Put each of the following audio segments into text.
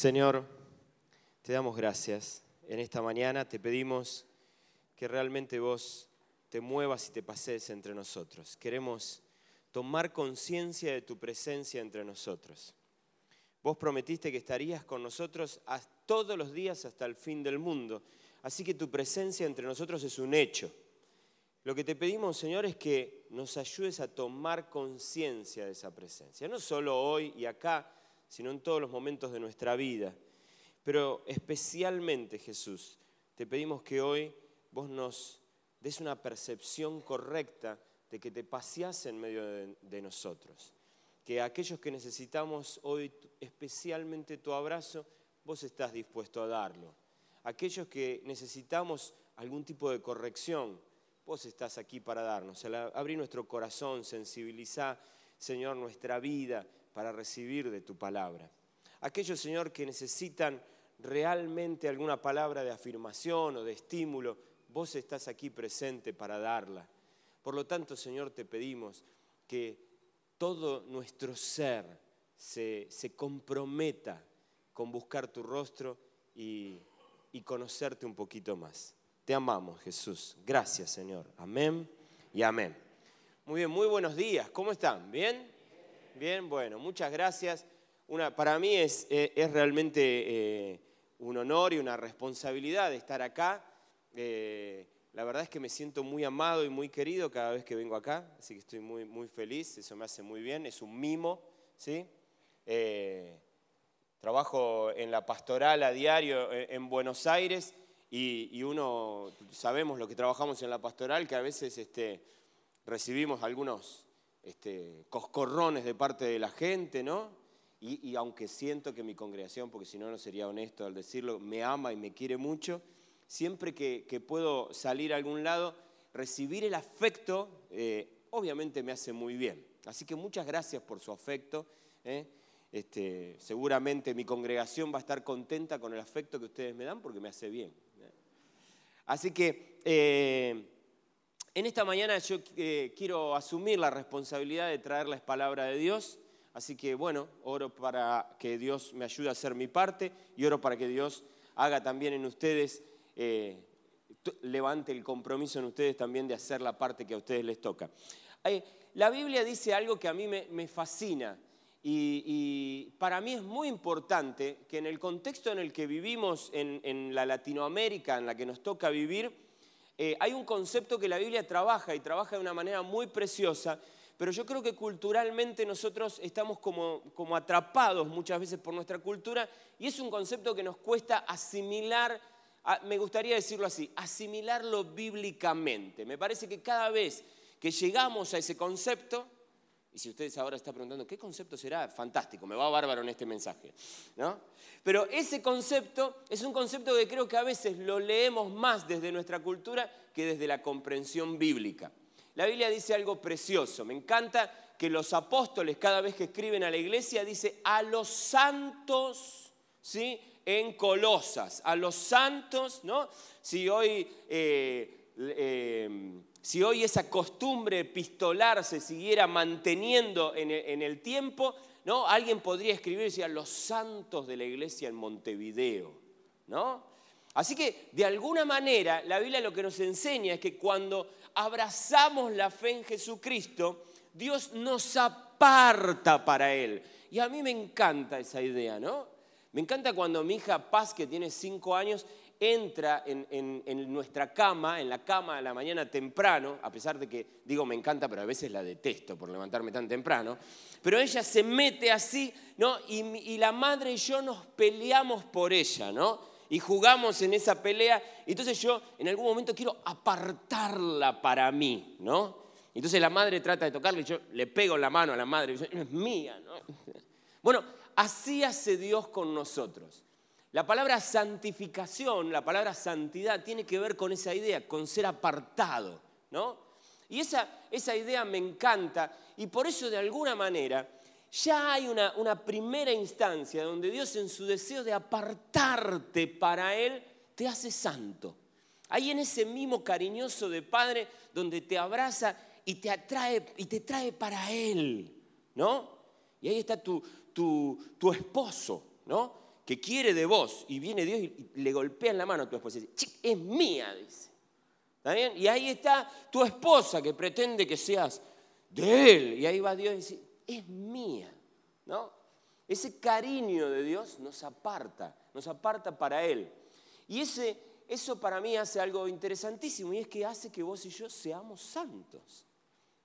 Señor, te damos gracias. En esta mañana te pedimos que realmente vos te muevas y te pases entre nosotros. Queremos tomar conciencia de tu presencia entre nosotros. Vos prometiste que estarías con nosotros todos los días hasta el fin del mundo. Así que tu presencia entre nosotros es un hecho. Lo que te pedimos, Señor, es que nos ayudes a tomar conciencia de esa presencia. No solo hoy y acá, sino en todos los momentos de nuestra vida. Pero especialmente, Jesús, te pedimos que hoy vos nos des una percepción correcta de que te paseás en medio de, nosotros. Que aquellos que necesitamos hoy especialmente tu abrazo, vos estás dispuesto a darlo. Aquellos que necesitamos algún tipo de corrección, vos estás aquí para darnos. Abrí nuestro corazón, sensibilizar, Señor, nuestra vida para recibir de tu palabra. Aquellos, Señor, que necesitan realmente alguna palabra de afirmación o de estímulo, vos estás aquí presente para darla. Por lo tanto, Señor, te pedimos que todo nuestro ser se, comprometa con buscar tu rostro y, y conocerte un poquito más. Te amamos, Jesús. Gracias, Señor. Amén y amén. Muy bien, muy buenos días. ¿Cómo están? ¿Bien? Bien, bueno, muchas gracias. Una, para mí es, eh, es realmente eh, un honor y una responsabilidad estar acá. Eh, la verdad es que me siento muy amado y muy querido cada vez que vengo acá, así que estoy muy, muy feliz, eso me hace muy bien, es un mimo, ¿sí? trabajo en la pastoral a diario en Buenos Aires y, uno, sabemos lo que trabajamos en la pastoral, que a veces este, recibimos algunos este, coscorrones de parte de la gente, ¿no? Y, aunque siento que mi congregación, porque si no, no sería honesto al decirlo, me ama y me quiere mucho, siempre que, puedo salir a algún lado, recibir el afecto, eh, obviamente me hace muy bien. Así que muchas gracias por su afecto. ¿eh? Este, seguramente mi congregación va a estar contenta con el afecto que ustedes me dan porque me hace bien. ¿eh? Así que en esta mañana yo eh, quiero asumir la responsabilidad de traerles palabra de Dios, así que bueno, oro para que Dios me ayude a hacer mi parte y oro para que Dios haga también en ustedes, eh, levante el compromiso en ustedes también de hacer la parte que a ustedes les toca. la Biblia dice algo que a mí me, fascina y, para mí es muy importante que en el contexto en el que vivimos en la Latinoamérica, en la que nos toca vivir, eh, hay un concepto que la Biblia trabaja y trabaja de una manera muy preciosa, pero yo creo que culturalmente nosotros estamos como, como atrapados muchas veces por nuestra cultura y es un concepto que nos cuesta asimilar, me gustaría decirlo así, asimilarlo bíblicamente. Me parece que cada vez que llegamos a ese concepto, y si ustedes ahora están preguntando, ¿qué concepto será? Fantástico, me va bárbaro en este mensaje. ¿no? Pero ese concepto es un concepto que creo que a veces lo leemos más desde nuestra cultura que desde la comprensión bíblica. La Biblia dice algo precioso. Me encanta que los apóstoles cada vez que escriben a la iglesia dice a los santos, ¿sí? En Colosas, a los santos, ¿no? Si hoy... Eh, eh, si hoy esa costumbre epistolar se siguiera manteniendo en el, tiempo, ¿no? Alguien podría escribir decir, los santos de la iglesia en Montevideo, ¿no? Así que de alguna manera la Biblia lo que nos enseña es que cuando abrazamos la fe en Jesucristo, Dios nos aparta para Él. Y a mí me encanta esa idea, ¿no? Me encanta cuando mi hija Paz, que tiene cinco años, entra en, nuestra cama, en la cama a la mañana temprano, a pesar de que digo me encanta, pero a veces la detesto por levantarme tan temprano, pero ella se mete así, ¿no? Y, la madre y yo nos peleamos por ella, ¿no? Y jugamos en esa pelea, entonces yo en algún momento quiero apartarla para mí, ¿no? Entonces la madre trata de tocarle y yo le pego la mano a la madre y dice, es mía, ¿no? Bueno, así hace Dios con nosotros. La palabra santificación, la palabra santidad, tiene que ver con esa idea, con ser apartado, ¿no? Y esa, esa idea me encanta y por eso de alguna manera ya hay una, una primera instancia donde Dios en su deseo de apartarte para Él te hace santo. Ahí en ese mismo cariñoso de Padre donde te abraza y te atrae y te trae para Él, ¿no? Y ahí está tu, tu, tu esposo, ¿no? Que quiere de vos y viene Dios y le golpea en la mano a tu esposa y dice, es mía, dice. ¿Está bien? Y ahí está tu esposa que pretende que seas de él. Y ahí va Dios y dice, es mía. ¿No? Ese cariño de Dios nos aparta, nos aparta para Él. Y ese, eso para mí hace algo interesantísimo y es que hace que vos y yo seamos santos.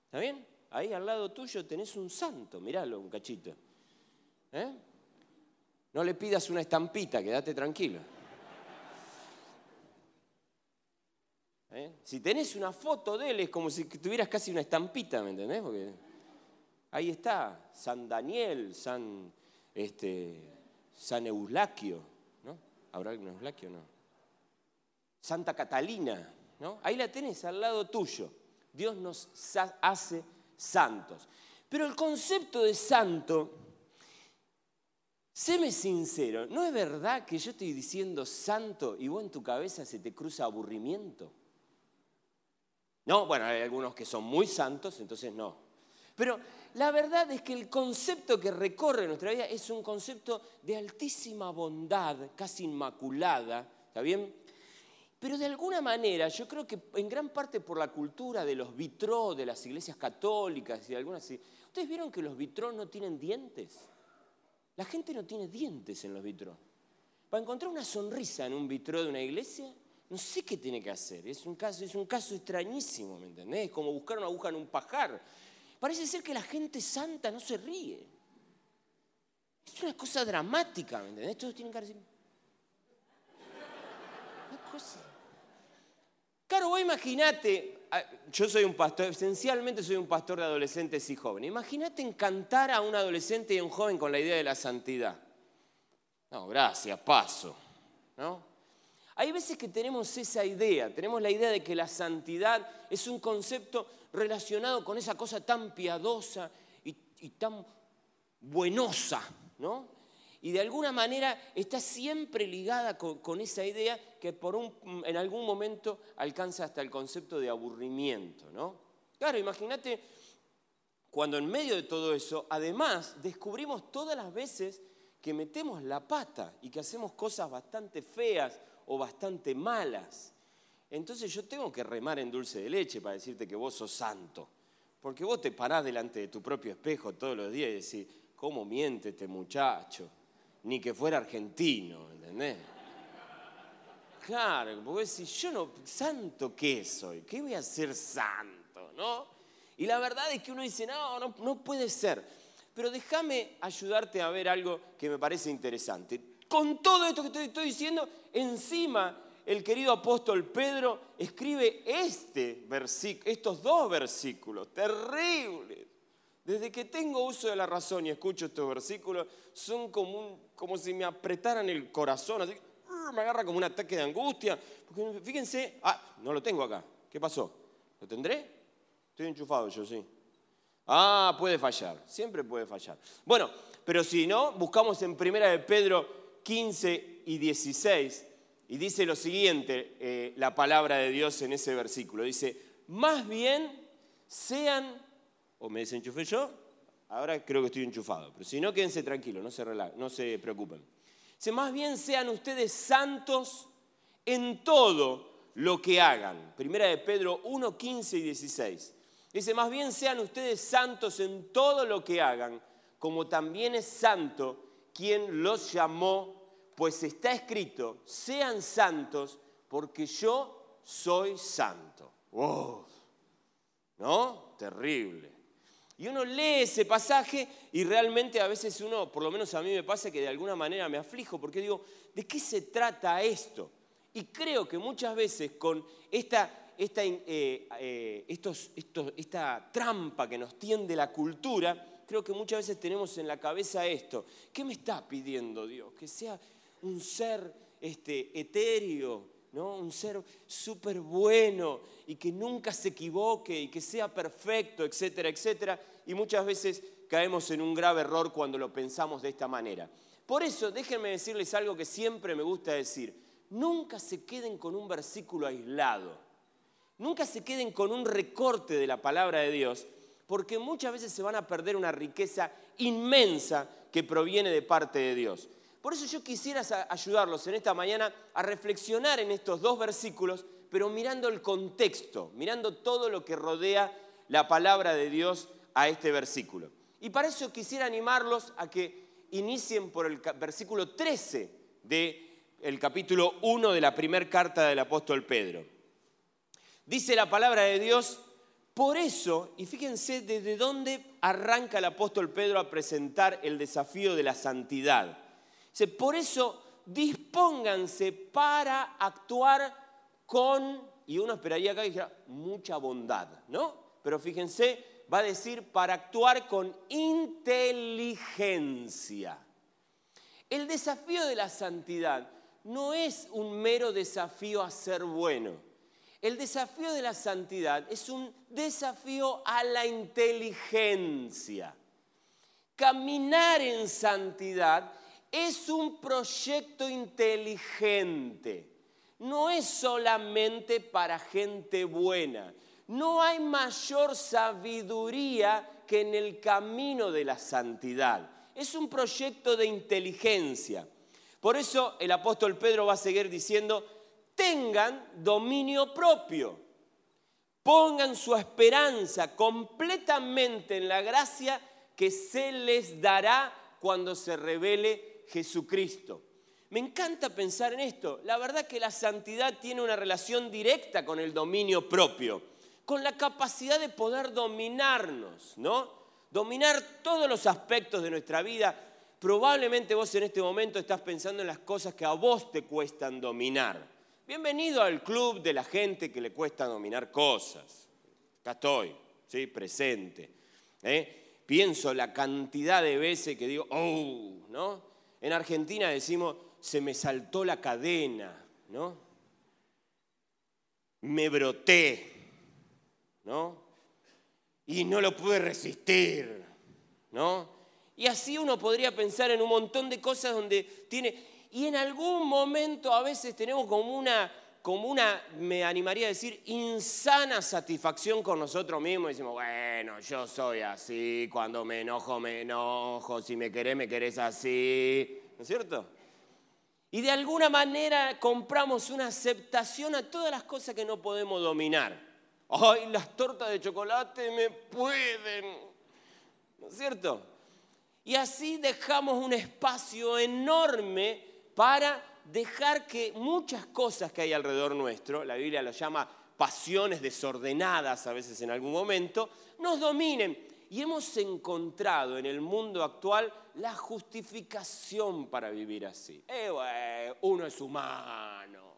¿Está bien? Ahí al lado tuyo tenés un santo, miralo un cachito. ¿Eh? No le pidas una estampita, quédate tranquilo. ¿Eh? Si tenés una foto de él es como si tuvieras casi una estampita, ¿me entendés? Ahí está, San Daniel, San, este, San Eulaquio, ¿no? ¿Habrá algún Eulaquio no? Santa Catalina, ¿no? Ahí la tenés al lado tuyo. Dios nos hace santos. Pero el concepto de santo Séme sincero, ¿no es verdad que yo estoy diciendo santo y vos en tu cabeza se te cruza aburrimiento? No, bueno, hay algunos que son muy santos, entonces no. Pero la verdad es que el concepto que recorre nuestra vida es un concepto de altísima bondad, casi inmaculada, ¿está bien? Pero de alguna manera, yo creo que en gran parte por la cultura de los vitró de las iglesias católicas y de algunas... ¿Ustedes vieron que los vitró no tienen dientes? La gente no tiene dientes en los vitros. Para encontrar una sonrisa en un vitro de una iglesia, no sé qué tiene que hacer. Es un caso, es un caso extrañísimo, ¿me entendés? Es como buscar una aguja en un pajar. Parece ser que la gente santa no se ríe. Es una cosa dramática, ¿me entendés? Todos tienen que decir. Una cosa. Claro, vos imaginate yo soy un pastor, esencialmente soy un pastor de adolescentes y jóvenes. Imagínate encantar a un adolescente y a un joven con la idea de la santidad. No, gracias, paso. ¿No? Hay veces que tenemos esa idea, tenemos la idea de que la santidad es un concepto relacionado con esa cosa tan piadosa y, y tan buenosa, ¿no? Y de alguna manera está siempre ligada con, esa idea que por un, en algún momento alcanza hasta el concepto de aburrimiento. ¿no? Claro, imagínate cuando en medio de todo eso, además, descubrimos todas las veces que metemos la pata y que hacemos cosas bastante feas o bastante malas. Entonces yo tengo que remar en dulce de leche para decirte que vos sos santo. Porque vos te parás delante de tu propio espejo todos los días y decís, ¿cómo miente este muchacho? Ni que fuera argentino, ¿entendés? Claro, porque si yo no, santo qué soy, ¿qué voy a ser santo, no? Y la verdad es que uno dice, no, no, puede ser. Pero déjame ayudarte a ver algo que me parece interesante. Con todo esto que te estoy diciendo, encima el querido apóstol Pedro escribe este versículo, estos dos versículos terribles desde que tengo uso de la razón y escucho estos versículos, son como, como si me apretaran el corazón, así, me agarra como un ataque de angustia. Porque fíjense, ah, no lo tengo acá. ¿Qué pasó? ¿Lo tendré? Estoy enchufado yo, sí. Ah, puede fallar, siempre puede fallar. Bueno, pero si no, buscamos en primera de Pedro 15 y 16 y dice lo siguiente, eh, la palabra de Dios en ese versículo. Dice, más bien sean o me desenchufé yo, ahora creo que estoy enchufado. Pero si no, quédense tranquilos, no se, no se preocupen. Dice, más bien sean ustedes santos en todo lo que hagan. Primera de Pedro 1, 15 y 16. Dice, más bien sean ustedes santos en todo lo que hagan, como también es santo quien los llamó, pues está escrito, sean santos porque yo soy santo. ¡Wow! ¿No? Terrible. Y uno lee ese pasaje y realmente a veces uno, por lo menos a mí me pasa que de alguna manera me aflijo porque digo, ¿de qué se trata esto? Y creo que muchas veces con esta, esta, eh, eh, estos, esta trampa que nos tiende la cultura, creo que muchas veces tenemos en la cabeza esto. ¿Qué me está pidiendo Dios? Que sea un ser este, etéreo, ¿no? un ser súper bueno y que nunca se equivoque y que sea perfecto, etcétera, etcétera. Y muchas veces caemos en un grave error cuando lo pensamos de esta manera. Por eso, déjenme decirles algo que siempre me gusta decir. Nunca se queden con un versículo aislado. Nunca se queden con un recorte de la palabra de Dios, porque muchas veces se van a perder una riqueza inmensa que proviene de parte de Dios. Por eso yo quisiera ayudarlos en esta mañana a reflexionar en estos dos versículos, pero mirando el contexto, mirando todo lo que rodea la palabra de Dios a este versículo. Y para eso quisiera animarlos a que inicien por el versículo 13 del capítulo 1 de la primera carta del apóstol Pedro. Dice la palabra de Dios, por eso, y fíjense desde dónde arranca el apóstol Pedro a presentar el desafío de la santidad por eso dispónganse para actuar con, y uno esperaría acá que dijera, mucha bondad, ¿no? Pero fíjense, va a decir para actuar con inteligencia. El desafío de la santidad no es un mero desafío a ser bueno. El desafío de la santidad es un desafío a la inteligencia. Caminar en santidad es un proyecto inteligente. No es solamente para gente buena. No hay mayor sabiduría que en el camino de la santidad. Es un proyecto de inteligencia. Por eso el apóstol Pedro va a seguir diciendo, tengan dominio propio. Pongan su esperanza completamente en la gracia que se les dará cuando se revele Jesucristo. Me encanta pensar en esto. La verdad que la santidad tiene una relación directa con el dominio propio, con la capacidad de poder dominarnos, ¿no? Dominar todos los aspectos de nuestra vida. Probablemente vos en este momento estás pensando en las cosas que a vos te cuestan dominar. Bienvenido al club de la gente que le cuesta dominar cosas. Acá estoy, ¿sí? presente. ¿eh? Pienso la cantidad de veces que digo, oh, ¿no? En Argentina decimos, se me saltó la cadena, ¿no? Me broté, ¿no? Y no lo pude resistir, ¿no? Y así uno podría pensar en un montón de cosas donde tiene... Y en algún momento a veces tenemos como una, como una, me animaría a decir, insana satisfacción con nosotros mismos. Decimos, bueno, yo soy así, cuando me enojo, me enojo, si me querés, me querés así, ¿no es cierto? Y de alguna manera compramos una aceptación a todas las cosas que no podemos dominar. Ay, las tortas de chocolate me pueden, ¿no es cierto? Y así dejamos un espacio enorme para dejar que muchas cosas que hay alrededor nuestro, la Biblia lo llama pasiones desordenadas a veces en algún momento, nos dominen. Y hemos encontrado en el mundo actual la justificación para vivir así. Eh, uno es humano.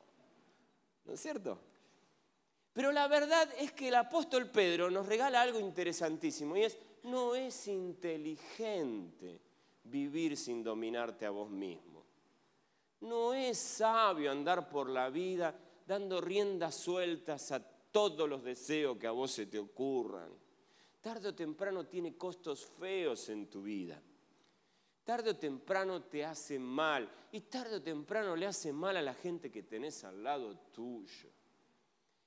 ¿No es cierto? Pero la verdad es que el apóstol Pedro nos regala algo interesantísimo y es, no es inteligente vivir sin dominarte a vos mismo. No es sabio andar por la vida dando riendas sueltas a todos los deseos que a vos se te ocurran. Tarde o temprano tiene costos feos en tu vida. Tarde o temprano te hace mal y tarde o temprano le hace mal a la gente que tenés al lado tuyo.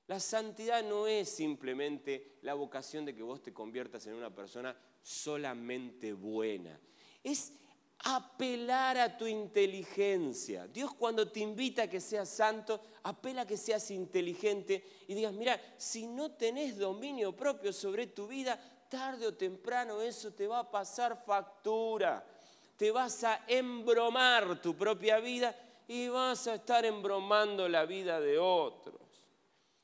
La santidad no es simplemente la vocación de que vos te conviertas en una persona solamente buena. Es apelar a tu inteligencia. Dios cuando te invita a que seas santo, apela a que seas inteligente y digas, mira, si no tenés dominio propio sobre tu vida, tarde o temprano eso te va a pasar factura. Te vas a embromar tu propia vida y vas a estar embromando la vida de otros.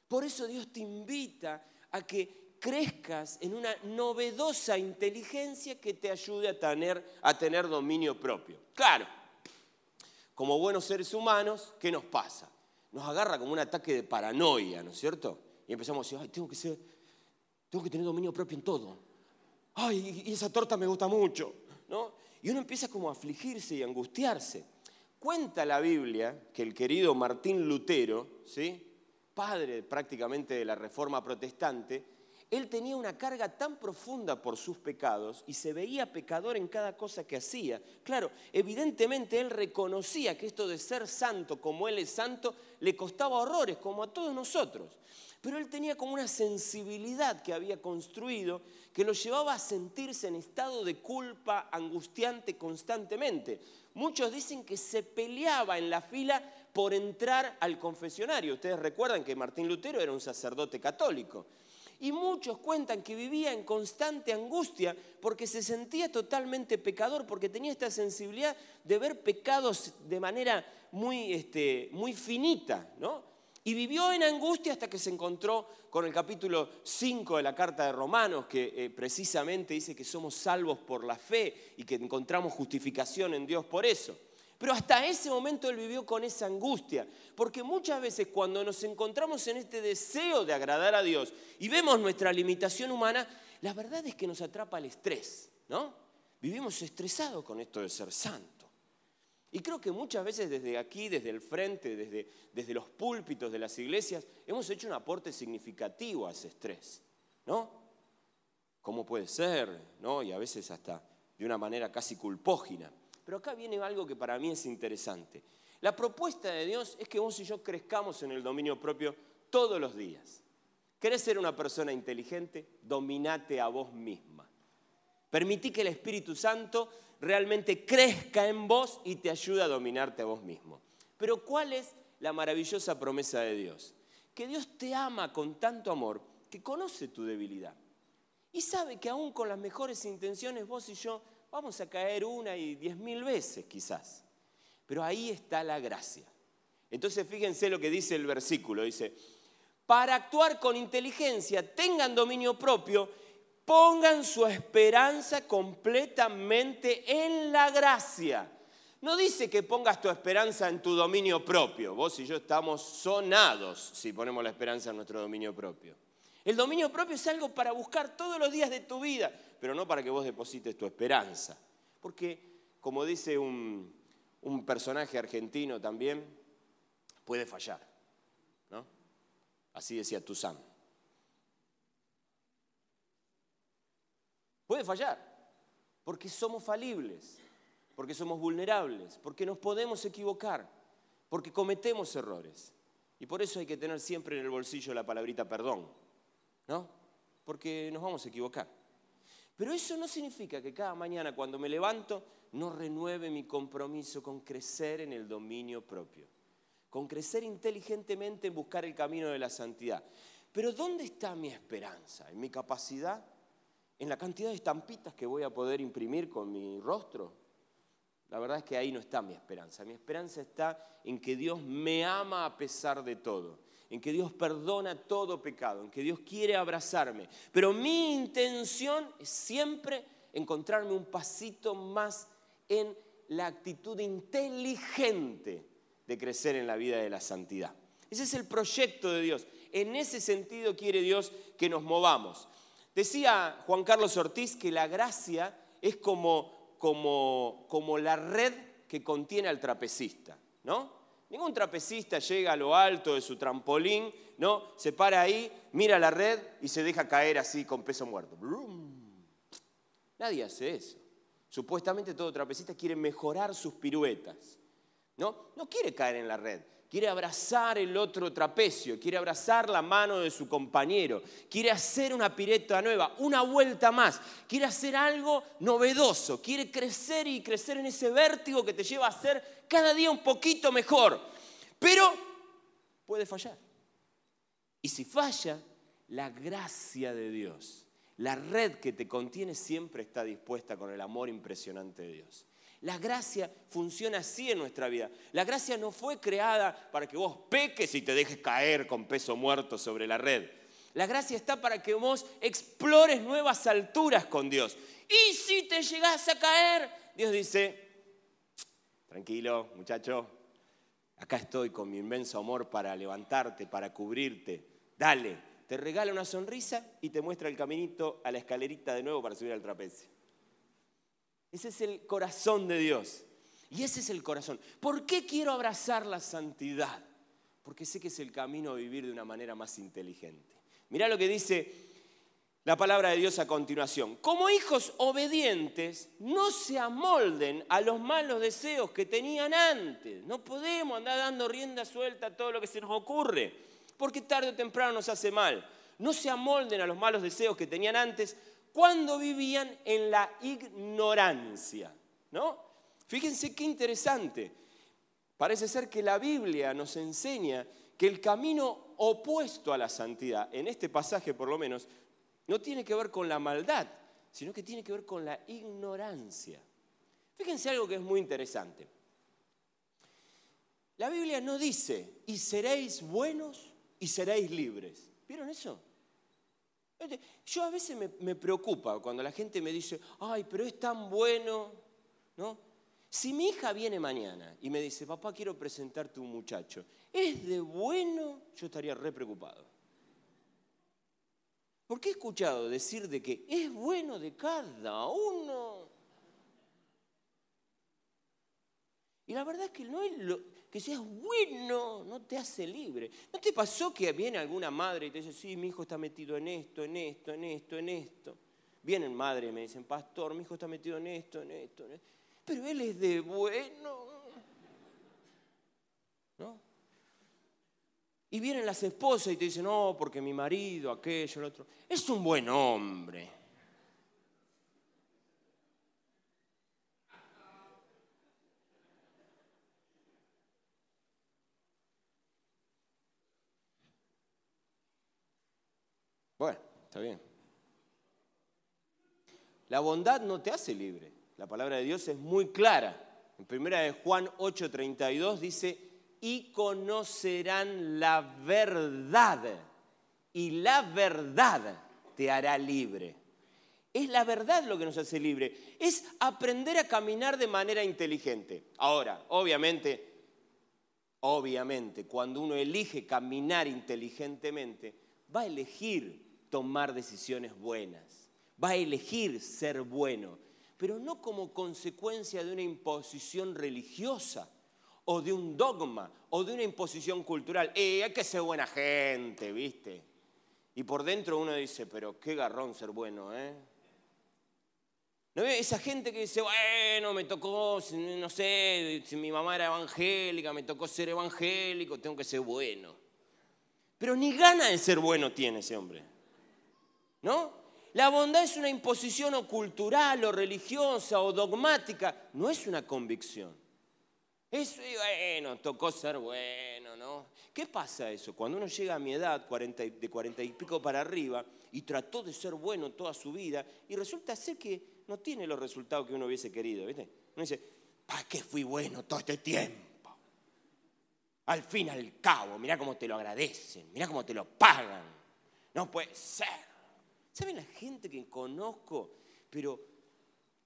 Por eso Dios te invita a que crezcas en una novedosa inteligencia que te ayude a tener, a tener dominio propio. Claro, como buenos seres humanos, ¿qué nos pasa? Nos agarra como un ataque de paranoia, ¿no es cierto? Y empezamos a decir, ay, tengo que tengo tener dominio propio en todo. Ay, y esa torta me gusta mucho, ¿no? Y uno empieza como a afligirse y angustiarse. Cuenta la Biblia que el querido Martín Lutero, ¿sí? padre prácticamente de la Reforma Protestante, él tenía una carga tan profunda por sus pecados y se veía pecador en cada cosa que hacía. Claro, evidentemente él reconocía que esto de ser santo como él es santo le costaba horrores, como a todos nosotros. Pero él tenía como una sensibilidad que había construido que lo llevaba a sentirse en estado de culpa angustiante constantemente. Muchos dicen que se peleaba en la fila por entrar al confesionario. Ustedes recuerdan que Martín Lutero era un sacerdote católico. Y muchos cuentan que vivía en constante angustia porque se sentía totalmente pecador, porque tenía esta sensibilidad de ver pecados de manera muy, este, muy finita, ¿no? Y vivió en angustia hasta que se encontró con el capítulo 5 de la carta de Romanos, que eh, precisamente dice que somos salvos por la fe y que encontramos justificación en Dios por eso. Pero hasta ese momento él vivió con esa angustia, porque muchas veces cuando nos encontramos en este deseo de agradar a Dios y vemos nuestra limitación humana, la verdad es que nos atrapa el estrés, ¿no? Vivimos estresados con esto de ser santo. Y creo que muchas veces desde aquí, desde el frente, desde, desde los púlpitos de las iglesias, hemos hecho un aporte significativo a ese estrés, ¿no? ¿Cómo puede ser? ¿no? Y a veces hasta de una manera casi culpógina. Pero acá viene algo que para mí es interesante. La propuesta de Dios es que vos y yo crezcamos en el dominio propio todos los días. ¿Querés ser una persona inteligente? Dominate a vos misma. Permití que el Espíritu Santo realmente crezca en vos y te ayude a dominarte a vos mismo. Pero ¿cuál es la maravillosa promesa de Dios? Que Dios te ama con tanto amor que conoce tu debilidad. Y sabe que aún con las mejores intenciones vos y yo vamos a caer una y diez mil veces quizás. Pero ahí está la gracia. Entonces fíjense lo que dice el versículo. Dice, para actuar con inteligencia, tengan dominio propio, pongan su esperanza completamente en la gracia. No dice que pongas tu esperanza en tu dominio propio. Vos y yo estamos sonados si ponemos la esperanza en nuestro dominio propio. El dominio propio es algo para buscar todos los días de tu vida pero no para que vos deposites tu esperanza. Porque, como dice un, personaje argentino también, puede fallar. ¿no? Así decía Tuzán. Puede fallar, porque somos falibles, porque somos vulnerables, porque nos podemos equivocar, porque cometemos errores. Y por eso hay que tener siempre en el bolsillo la palabrita perdón, ¿no? Porque nos vamos a equivocar. Pero eso no significa que cada mañana cuando me levanto no renueve mi compromiso con crecer en el dominio propio, con crecer inteligentemente en buscar el camino de la santidad. Pero ¿dónde está mi esperanza? ¿En mi capacidad? ¿En la cantidad de estampitas que voy a poder imprimir con mi rostro? La verdad es que ahí no está mi esperanza. Mi esperanza está en que Dios me ama a pesar de todo en que Dios perdona todo pecado, en que Dios quiere abrazarme. Pero mi intención es siempre encontrarme un pasito más en la actitud inteligente de crecer en la vida de la santidad. Ese es el proyecto de Dios. En ese sentido quiere Dios que nos movamos. Decía Juan Carlos Ortiz que la gracia es como, como, como la red que contiene al trapecista, ¿no? Ningún trapecista llega a lo alto de su trampolín, ¿no? Se para ahí, mira la red y se deja caer así con peso muerto. Nadie hace eso. Supuestamente todo trapecista quiere mejorar sus piruetas. ¿no? no quiere caer en la red, quiere abrazar el otro trapecio, quiere abrazar la mano de su compañero, quiere hacer una pireta nueva, una vuelta más, quiere hacer algo novedoso, quiere crecer y crecer en ese vértigo que te lleva a ser cada día un poquito mejor, pero puede fallar. Y si falla, la gracia de Dios, la red que te contiene siempre está dispuesta con el amor impresionante de Dios. La gracia funciona así en nuestra vida. La gracia no fue creada para que vos peques y te dejes caer con peso muerto sobre la red. La gracia está para que vos explores nuevas alturas con Dios. Y si te llegás a caer, Dios dice, Tranquilo, muchacho. Acá estoy con mi inmenso amor para levantarte, para cubrirte. Dale, te regala una sonrisa y te muestra el caminito a la escalerita de nuevo para subir al trapecio. Ese es el corazón de Dios. Y ese es el corazón. ¿Por qué quiero abrazar la santidad? Porque sé que es el camino a vivir de una manera más inteligente. Mirá lo que dice la palabra de Dios a continuación. Como hijos obedientes, no se amolden a los malos deseos que tenían antes. No podemos andar dando rienda suelta a todo lo que se nos ocurre, porque tarde o temprano nos hace mal. No se amolden a los malos deseos que tenían antes cuando vivían en la ignorancia. ¿no? Fíjense qué interesante. Parece ser que la Biblia nos enseña que el camino opuesto a la santidad, en este pasaje por lo menos, no tiene que ver con la maldad, sino que tiene que ver con la ignorancia. Fíjense algo que es muy interesante. La Biblia no dice, y seréis buenos y seréis libres. ¿Vieron eso? Este, yo a veces me, preocupa cuando la gente me dice, ay, pero es tan bueno, ¿no? Si mi hija viene mañana y me dice, papá, quiero presentarte un muchacho, ¿es de bueno? Yo estaría re preocupado. Porque he escuchado decir de que es bueno de cada uno. Y la verdad es que no es lo, que seas bueno, no te hace libre. ¿No te pasó que viene alguna madre y te dice, sí, mi hijo está metido en esto, en esto, en esto, en esto? Vienen madres y me dicen, pastor, mi hijo está metido en esto, en esto, en esto. Pero él es de bueno. ¿No? Y vienen las esposas y te dicen, no, porque mi marido, aquello, el otro. Es un buen hombre. Bueno, está bien. La bondad no te hace libre. La palabra de Dios es muy clara. En primera de Juan 8:32 dice, y conocerán la verdad. Y la verdad te hará libre. Es la verdad lo que nos hace libre. Es aprender a caminar de manera inteligente. Ahora, obviamente, obviamente, cuando uno elige caminar inteligentemente, va a elegir tomar decisiones buenas. Va a elegir ser bueno. Pero no como consecuencia de una imposición religiosa o de un dogma o de una imposición cultural. Eh, hay que ser buena gente, ¿viste? Y por dentro uno dice, pero qué garrón ser bueno, ¿eh? ¿No esa gente que dice, bueno, me tocó, no sé, si mi mamá era evangélica, me tocó ser evangélico, tengo que ser bueno. Pero ni gana de ser bueno tiene ese hombre. ¿No? La bondad es una imposición o cultural o religiosa o dogmática, no es una convicción. Es, bueno, tocó ser bueno, ¿no? ¿Qué pasa eso? Cuando uno llega a mi edad, de cuarenta y pico para arriba, y trató de ser bueno toda su vida, y resulta ser que no tiene los resultados que uno hubiese querido, ¿viste? Uno dice, ¿para qué fui bueno todo este tiempo? Al fin, al cabo, mirá cómo te lo agradecen, mirá cómo te lo pagan. No puede ser. ¿Saben la gente que conozco, pero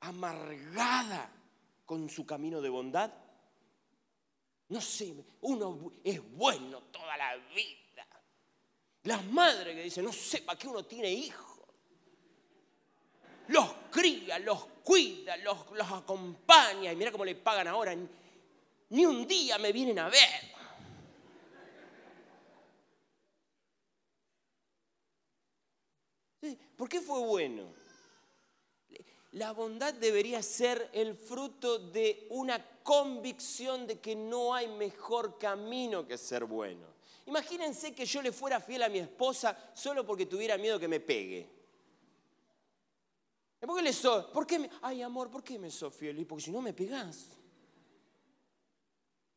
amargada con su camino de bondad? No sé, uno es bueno toda la vida. Las madres que dicen, no sé para qué uno tiene hijos. Los cría, los cuida, los, los acompaña. Y mira cómo le pagan ahora. Ni un día me vienen a ver. ¿Por qué fue bueno? La bondad debería ser el fruto de una convicción de que no hay mejor camino que ser bueno. Imagínense que yo le fuera fiel a mi esposa solo porque tuviera miedo que me pegue. ¿Por qué le soy? ¿Por qué me, ay, amor, ¿por qué me sos fiel? Y porque si no me pegás.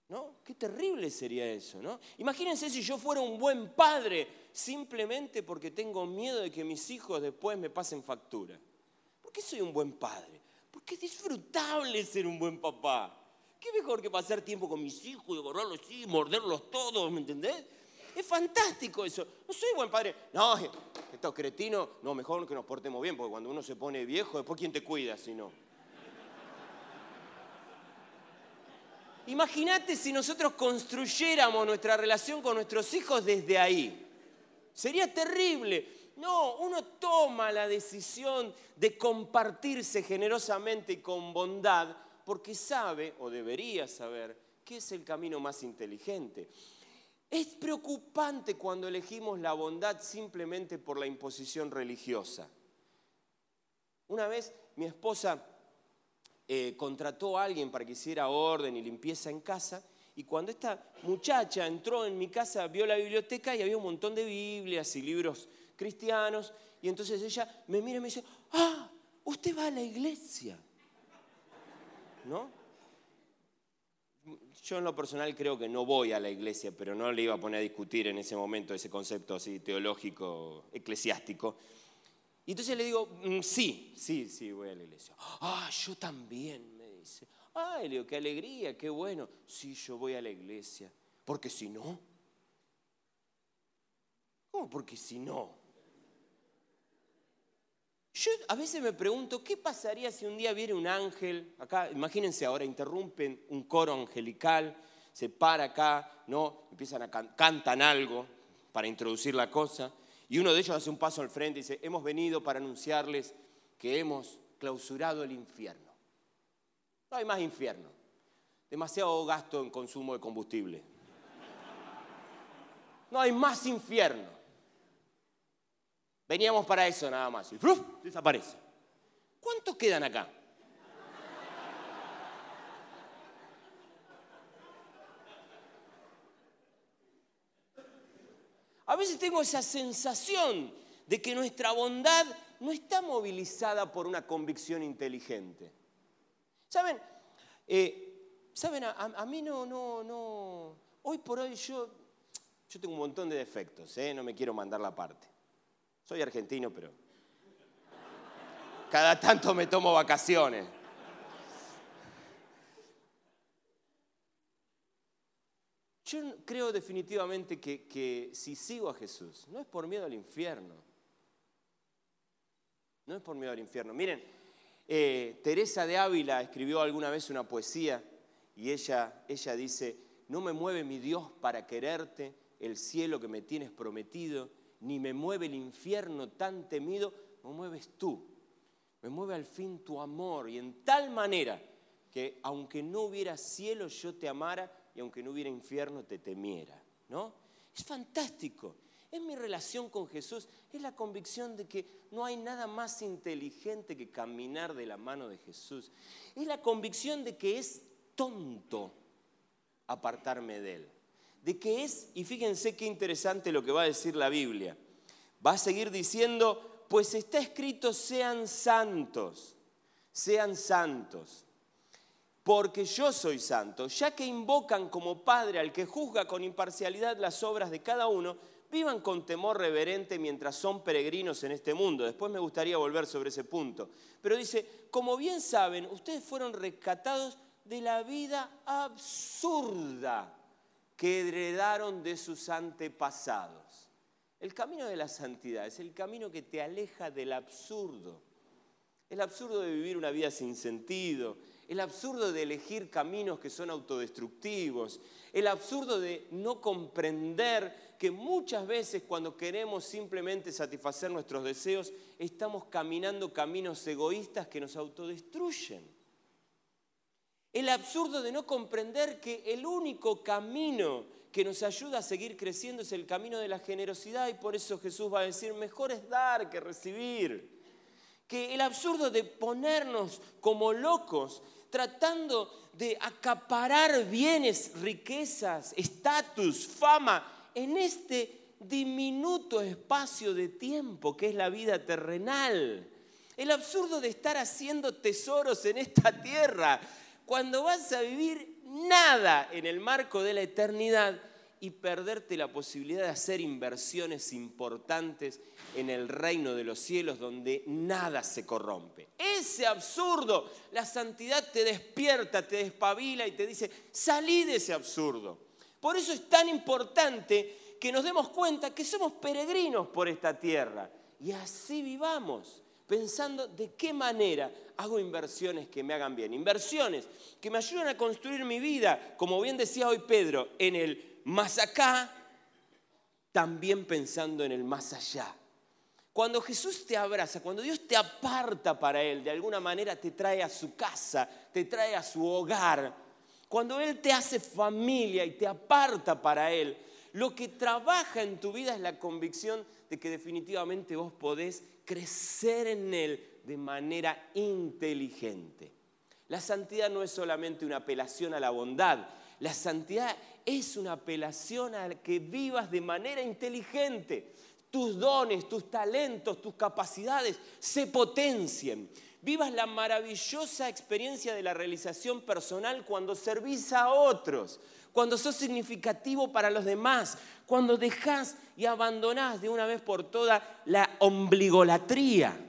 ¿No? Qué terrible sería eso, ¿no? Imagínense si yo fuera un buen padre simplemente porque tengo miedo de que mis hijos después me pasen factura qué soy un buen padre? Porque es disfrutable ser un buen papá. ¿Qué mejor que pasar tiempo con mis hijos y agarrarlos así, morderlos todos, ¿me entendés? Es fantástico eso. No soy buen padre. No, estos cretinos, no, mejor que nos portemos bien, porque cuando uno se pone viejo, después ¿quién te cuida si no? Imagínate si nosotros construyéramos nuestra relación con nuestros hijos desde ahí. Sería terrible. No, uno toma la decisión de compartirse generosamente y con bondad porque sabe, o debería saber, que es el camino más inteligente. Es preocupante cuando elegimos la bondad simplemente por la imposición religiosa. Una vez mi esposa eh, contrató a alguien para que hiciera orden y limpieza en casa y cuando esta muchacha entró en mi casa, vio la biblioteca y había un montón de Biblias y libros cristianos. Y entonces ella me mira y me dice, ah, usted va a la iglesia. ¿No? Yo en lo personal creo que no voy a la iglesia, pero no le iba a poner a discutir en ese momento ese concepto así teológico, eclesiástico. Y entonces le digo, mm, sí, sí, sí, voy a la iglesia. Ah, yo también, me dice. Ah, le digo, qué alegría, qué bueno. Sí, yo voy a la iglesia. Porque si no. ¿Cómo porque si no? Yo a veces me pregunto, ¿qué pasaría si un día viene un ángel? Acá, imagínense ahora, interrumpen un coro angelical, se para acá, ¿no? Empiezan a cantan algo para introducir la cosa, y uno de ellos hace un paso al frente y dice, hemos venido para anunciarles que hemos clausurado el infierno. No hay más infierno. Demasiado gasto en consumo de combustible. No hay más infierno. Veníamos para eso nada más. Y ¡fruf! desaparece. ¿Cuántos quedan acá? A veces tengo esa sensación de que nuestra bondad no está movilizada por una convicción inteligente. ¿Saben? Eh, ¿Saben? A, mí no, no, no. Hoy por hoy yo, yo tengo un montón de defectos, ¿eh? no me quiero mandar la parte. Soy argentino, pero cada tanto me tomo vacaciones. Yo creo definitivamente que, si sigo a Jesús, no es por miedo al infierno. No es por miedo al infierno. Miren, eh, Teresa de Ávila escribió alguna vez una poesía y ella, ella dice, no me mueve mi Dios para quererte, el cielo que me tienes prometido, ni me mueve el infierno tan temido, me mueves tú. Me mueve al fin tu amor y en tal manera que aunque no hubiera cielo yo te amara y aunque no hubiera infierno te temiera, ¿no? Es fantástico. Es mi relación con Jesús, es la convicción de que no hay nada más inteligente que caminar de la mano de Jesús. Es la convicción de que es tonto apartarme de Él de qué es, y fíjense qué interesante lo que va a decir la Biblia. Va a seguir diciendo, pues está escrito, sean santos, sean santos, porque yo soy santo, ya que invocan como Padre al que juzga con imparcialidad las obras de cada uno, vivan con temor reverente mientras son peregrinos en este mundo. Después me gustaría volver sobre ese punto. Pero dice, como bien saben, ustedes fueron rescatados de la vida absurda que heredaron de sus antepasados. El camino de la santidad es el camino que te aleja del absurdo. El absurdo de vivir una vida sin sentido, el absurdo de elegir caminos que son autodestructivos, el absurdo de no comprender que muchas veces cuando queremos simplemente satisfacer nuestros deseos, estamos caminando caminos egoístas que nos autodestruyen. El absurdo de no comprender que el único camino que nos ayuda a seguir creciendo es el camino de la generosidad y por eso Jesús va a decir, mejor es dar que recibir. Que el absurdo de ponernos como locos tratando de acaparar bienes, riquezas, estatus, fama en este diminuto espacio de tiempo que es la vida terrenal. El absurdo de estar haciendo tesoros en esta tierra cuando vas a vivir nada en el marco de la eternidad y perderte la posibilidad de hacer inversiones importantes en el reino de los cielos donde nada se corrompe. Ese absurdo, la santidad te despierta, te despabila y te dice, salí de ese absurdo. Por eso es tan importante que nos demos cuenta que somos peregrinos por esta tierra y así vivamos pensando de qué manera hago inversiones que me hagan bien. Inversiones que me ayuden a construir mi vida, como bien decía hoy Pedro, en el más acá, también pensando en el más allá. Cuando Jesús te abraza, cuando Dios te aparta para Él, de alguna manera te trae a su casa, te trae a su hogar, cuando Él te hace familia y te aparta para Él, Lo que trabaja en tu vida es la convicción de que definitivamente vos podés crecer en Él de manera inteligente. La santidad no es solamente una apelación a la bondad, la santidad es una apelación a que vivas de manera inteligente. Tus dones, tus talentos, tus capacidades se potencien. Vivas la maravillosa experiencia de la realización personal cuando servís a otros, cuando sos significativo para los demás, cuando dejás y abandonás de una vez por todas la ombligolatría.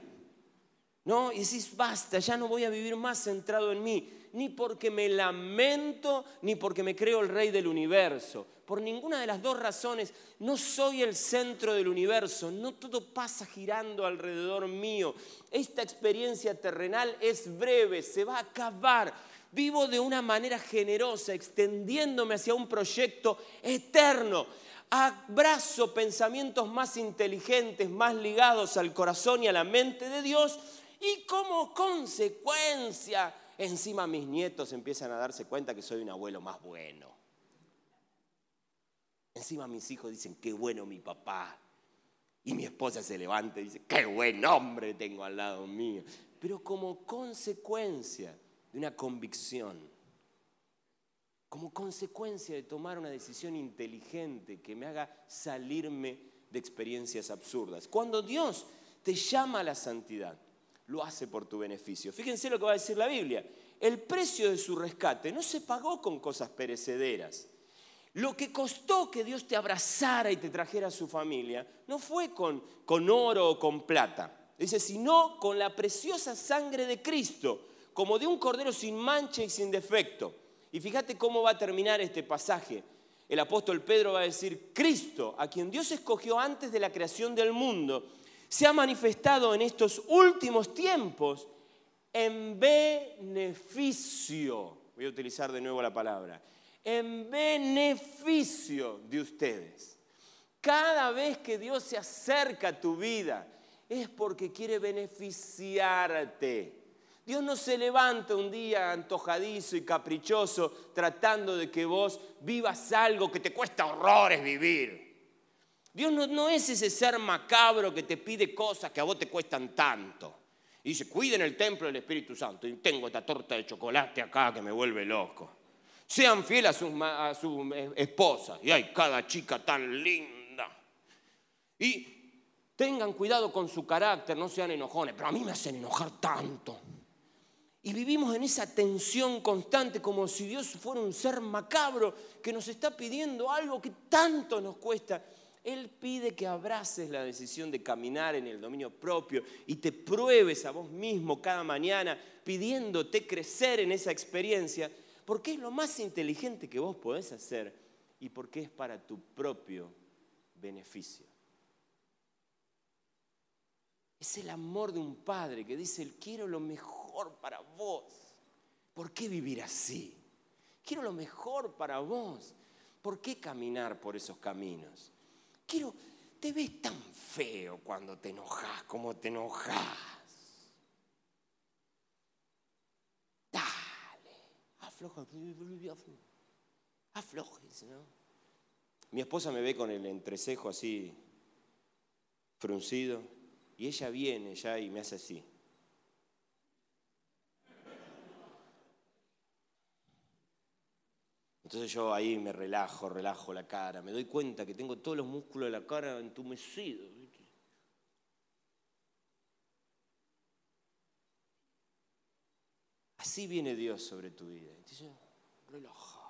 ¿No? Y decís, basta, ya no voy a vivir más centrado en mí ni porque me lamento, ni porque me creo el rey del universo. Por ninguna de las dos razones, no soy el centro del universo, no todo pasa girando alrededor mío. Esta experiencia terrenal es breve, se va a acabar. Vivo de una manera generosa, extendiéndome hacia un proyecto eterno. Abrazo pensamientos más inteligentes, más ligados al corazón y a la mente de Dios y como consecuencia Encima mis nietos empiezan a darse cuenta que soy un abuelo más bueno. Encima mis hijos dicen, qué bueno mi papá. Y mi esposa se levanta y dice, qué buen hombre tengo al lado mío. Pero como consecuencia de una convicción, como consecuencia de tomar una decisión inteligente que me haga salirme de experiencias absurdas. Cuando Dios te llama a la santidad, lo hace por tu beneficio. Fíjense lo que va a decir la Biblia. El precio de su rescate no se pagó con cosas perecederas. Lo que costó que Dios te abrazara y te trajera a su familia no fue con, con oro o con plata. Dice, sino con la preciosa sangre de Cristo, como de un cordero sin mancha y sin defecto. Y fíjate cómo va a terminar este pasaje. El apóstol Pedro va a decir, Cristo, a quien Dios escogió antes de la creación del mundo, se ha manifestado en estos últimos tiempos en beneficio, voy a utilizar de nuevo la palabra, en beneficio de ustedes. Cada vez que Dios se acerca a tu vida es porque quiere beneficiarte. Dios no se levanta un día antojadizo y caprichoso tratando de que vos vivas algo que te cuesta horrores vivir. Dios no, es ese ser macabro que te pide cosas que a vos te cuestan tanto. Y dice, cuiden el templo del Espíritu Santo. Y tengo esta torta de chocolate acá que me vuelve loco. Sean fieles a su, a esposa. Y hay cada chica tan linda. Y tengan cuidado con su carácter, no sean enojones. Pero a mí me hacen enojar tanto. Y vivimos en esa tensión constante como si Dios fuera un ser macabro que nos está pidiendo algo que tanto nos cuesta. Él pide que abraces la decisión de caminar en el dominio propio y te pruebes a vos mismo cada mañana pidiéndote crecer en esa experiencia, porque es lo más inteligente que vos podés hacer y porque es para tu propio beneficio. Es el amor de un padre que dice, quiero lo mejor para vos. ¿Por qué vivir así? Quiero lo mejor para vos. ¿Por qué caminar por esos caminos? Quiero, te ves tan feo cuando te enojas, como te enojas. Dale, afloja, aflojes, ¿no? Mi esposa me ve con el entrecejo así fruncido y ella viene ya y me hace así. Entonces yo ahí me relajo, relajo la cara, me doy cuenta que tengo todos los músculos de la cara entumecidos. Así viene Dios sobre tu vida. Dice, relajate.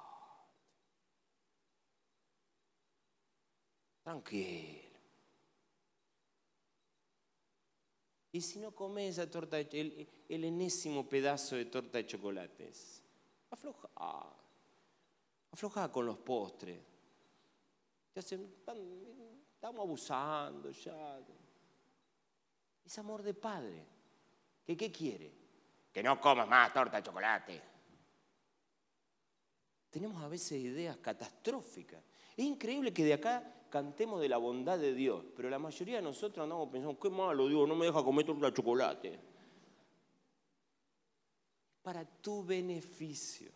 Tranquilo. Y si no comes esa torta, el, el enésimo pedazo de torta de chocolates, afloja aflojada con los postres. estamos abusando ya. Es amor de padre. ¿Que qué quiere? Que no comas más torta de chocolate. Tenemos a veces ideas catastróficas. Es increíble que de acá cantemos de la bondad de Dios, pero la mayoría de nosotros andamos pensando, qué malo Dios, no me deja comer torta de chocolate. Para tu beneficio.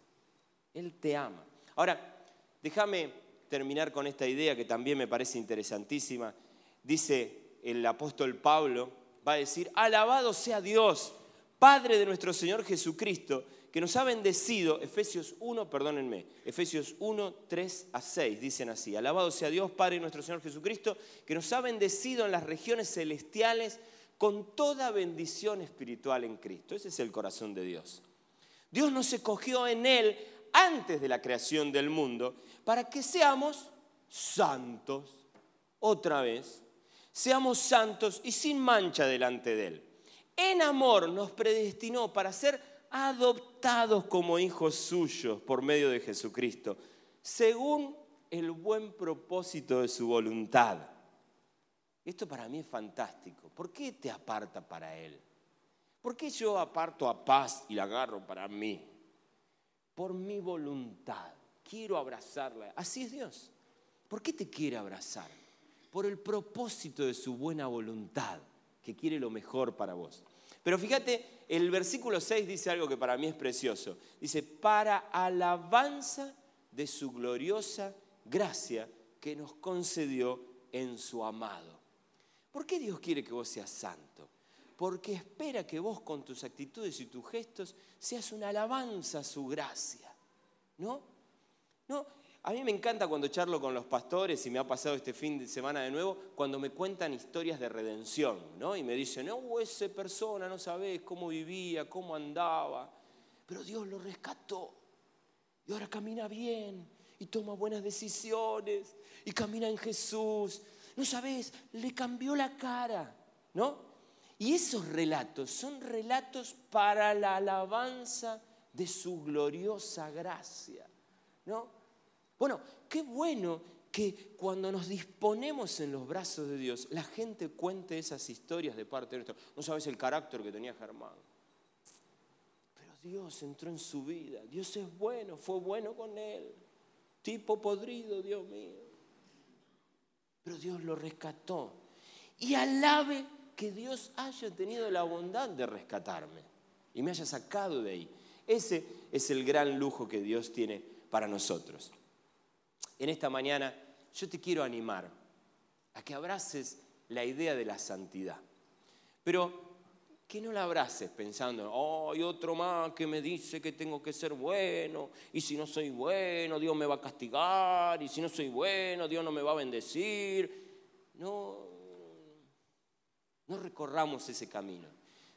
Él te ama. Ahora, déjame terminar con esta idea que también me parece interesantísima. Dice el apóstol Pablo, va a decir, alabado sea Dios, Padre de nuestro Señor Jesucristo, que nos ha bendecido, Efesios 1, perdónenme, Efesios 1, 3 a 6, dicen así, alabado sea Dios, Padre de nuestro Señor Jesucristo, que nos ha bendecido en las regiones celestiales con toda bendición espiritual en Cristo. Ese es el corazón de Dios. Dios nos escogió en Él antes de la creación del mundo para que seamos santos, otra vez, seamos santos y sin mancha delante de Él. En amor nos predestinó para ser adoptados como hijos suyos por medio de Jesucristo, según el buen propósito de su voluntad. Esto para mí es fantástico. ¿Por qué te aparta para Él? ¿Por qué yo aparto a paz y la agarro para mí? Por mi voluntad. Quiero abrazarla. Así es Dios. ¿Por qué te quiere abrazar? Por el propósito de su buena voluntad, que quiere lo mejor para vos. Pero fíjate, el versículo 6 dice algo que para mí es precioso. Dice, para alabanza de su gloriosa gracia que nos concedió en su amado. ¿Por qué Dios quiere que vos seas santo? Porque espera que vos con tus actitudes y tus gestos seas una alabanza a su gracia. ¿No? ¿No? A mí me encanta cuando charlo con los pastores y me ha pasado este fin de semana de nuevo, cuando me cuentan historias de redención, ¿no? Y me dicen, oh, esa persona no sabés cómo vivía, cómo andaba, pero Dios lo rescató y ahora camina bien y toma buenas decisiones y camina en Jesús. No sabés, le cambió la cara, ¿no? Y esos relatos son relatos para la alabanza de su gloriosa gracia, ¿no? Bueno, qué bueno que cuando nos disponemos en los brazos de Dios, la gente cuente esas historias de parte de nuestro. No sabes el carácter que tenía Germán. Pero Dios entró en su vida. Dios es bueno, fue bueno con él. Tipo podrido, Dios mío. Pero Dios lo rescató. Y alabe que Dios haya tenido la bondad de rescatarme y me haya sacado de ahí. Ese es el gran lujo que Dios tiene para nosotros en esta mañana yo te quiero animar a que abraces la idea de la santidad. Pero que no la abraces pensando, oh, hay otro más que me dice que tengo que ser bueno, y si no soy bueno, Dios me va a castigar, y si no soy bueno, Dios no me va a bendecir. No, no recorramos ese camino.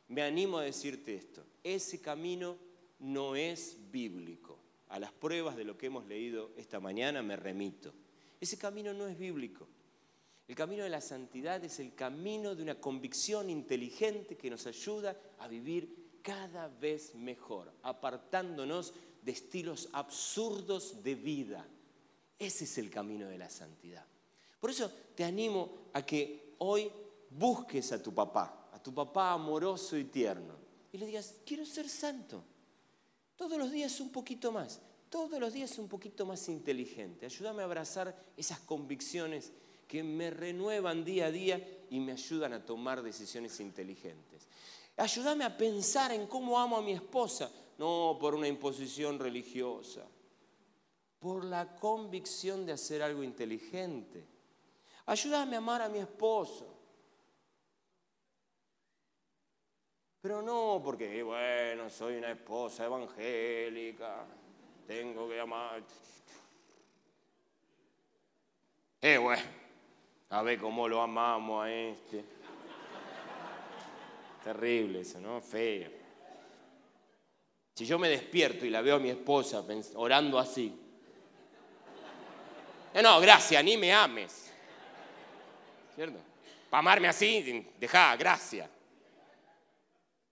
Me animo a decirte esto, ese camino no es bíblico a las pruebas de lo que hemos leído esta mañana me remito. Ese camino no es bíblico. El camino de la santidad es el camino de una convicción inteligente que nos ayuda a vivir cada vez mejor, apartándonos de estilos absurdos de vida. Ese es el camino de la santidad. Por eso te animo a que hoy busques a tu papá, a tu papá amoroso y tierno, y le digas, quiero ser santo. Todos los días un poquito más, todos los días un poquito más inteligente. Ayúdame a abrazar esas convicciones que me renuevan día a día y me ayudan a tomar decisiones inteligentes. Ayúdame a pensar en cómo amo a mi esposa, no por una imposición religiosa, por la convicción de hacer algo inteligente. Ayúdame a amar a mi esposo, Pero no porque, bueno, soy una esposa evangélica, tengo que amar. Eh, bueno, a ver cómo lo amamos a este. Terrible eso, ¿no? Feo. Si yo me despierto y la veo a mi esposa orando así. No, no, gracias, ni me ames. ¿Cierto? Para amarme así, deja, gracias.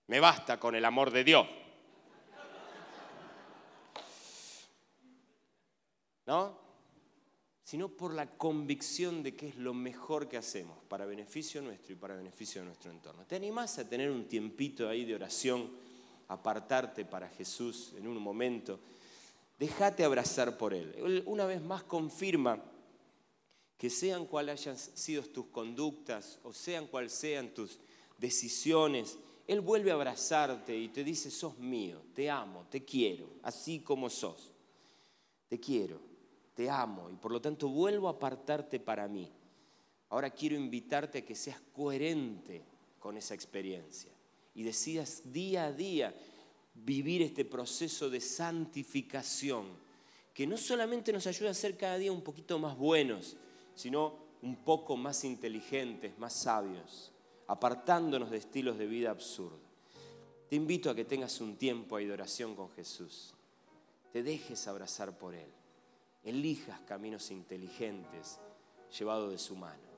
Me basta con el amor de Dios. ¿No? Sino por la convicción de que es lo mejor que hacemos para beneficio nuestro y para beneficio de nuestro entorno. ¿Te animás a tener un tiempito ahí de oración, apartarte para Jesús en un momento? Déjate abrazar por Él. Una vez más confirma que sean cuales hayan sido tus conductas o sean cuales sean tus decisiones, él vuelve a abrazarte y te dice, sos mío, te amo, te quiero, así como sos. Te quiero. te amo y por lo tanto vuelvo a apartarte para mí. Ahora quiero invitarte a que seas coherente con esa experiencia y decidas día a día vivir este proceso de santificación, que no solamente nos ayuda a ser cada día un poquito más buenos, sino un poco más inteligentes, más sabios, apartándonos de estilos de vida absurdos. Te invito a que tengas un tiempo de adoración con Jesús, te dejes abrazar por Él, elijas caminos inteligentes llevados de su mano.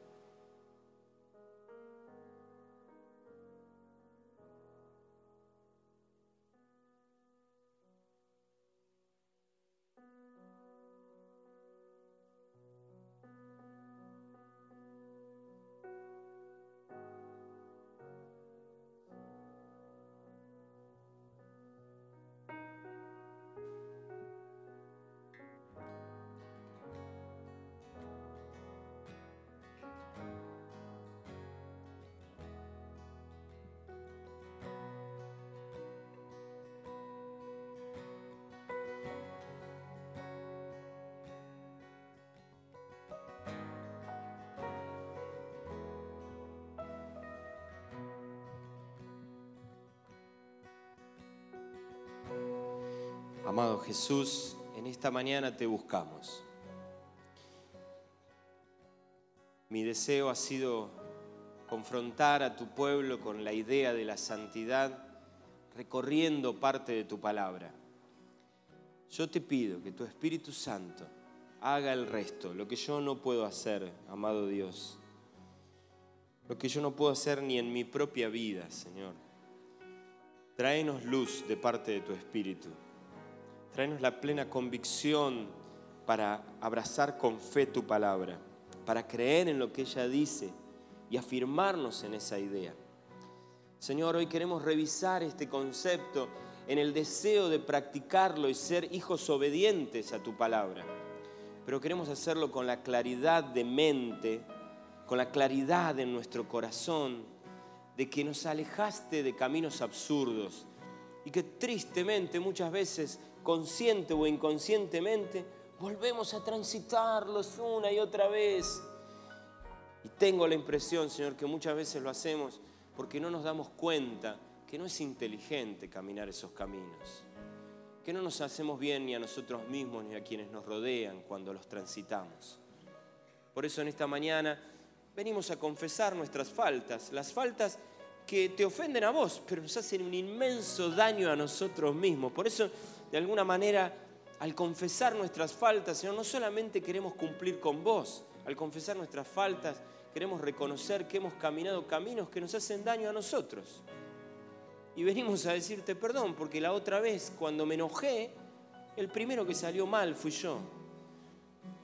Amado Jesús, en esta mañana te buscamos. Mi deseo ha sido confrontar a tu pueblo con la idea de la santidad, recorriendo parte de tu palabra. Yo te pido que tu Espíritu Santo haga el resto, lo que yo no puedo hacer, amado Dios. Lo que yo no puedo hacer ni en mi propia vida, Señor. Tráenos luz de parte de tu Espíritu. Tráenos la plena convicción para abrazar con fe tu palabra, para creer en lo que ella dice y afirmarnos en esa idea. Señor, hoy queremos revisar este concepto en el deseo de practicarlo y ser hijos obedientes a tu palabra. Pero queremos hacerlo con la claridad de mente, con la claridad en nuestro corazón, de que nos alejaste de caminos absurdos y que tristemente muchas veces consciente o inconscientemente, volvemos a transitarlos una y otra vez. Y tengo la impresión, Señor, que muchas veces lo hacemos porque no nos damos cuenta que no es inteligente caminar esos caminos, que no nos hacemos bien ni a nosotros mismos ni a quienes nos rodean cuando los transitamos. Por eso en esta mañana venimos a confesar nuestras faltas, las faltas que te ofenden a vos, pero nos hacen un inmenso daño a nosotros mismos. Por eso de alguna manera, al confesar nuestras faltas, Señor, no solamente queremos cumplir con vos, al confesar nuestras faltas, queremos reconocer que hemos caminado caminos que nos hacen daño a nosotros. Y venimos a decirte perdón, porque la otra vez, cuando me enojé, el primero que salió mal fui yo.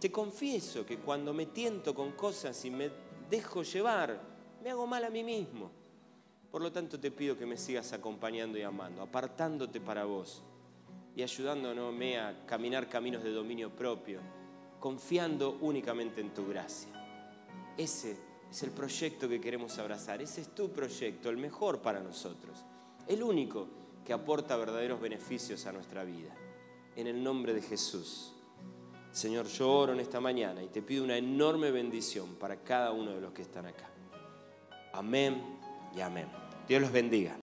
Te confieso que cuando me tiento con cosas y me dejo llevar, me hago mal a mí mismo. Por lo tanto, te pido que me sigas acompañando y amando, apartándote para vos y ayudándome a caminar caminos de dominio propio, confiando únicamente en tu gracia. Ese es el proyecto que queremos abrazar, ese es tu proyecto, el mejor para nosotros, el único que aporta verdaderos beneficios a nuestra vida. En el nombre de Jesús. Señor, yo oro en esta mañana y te pido una enorme bendición para cada uno de los que están acá. Amén y amén. Dios los bendiga.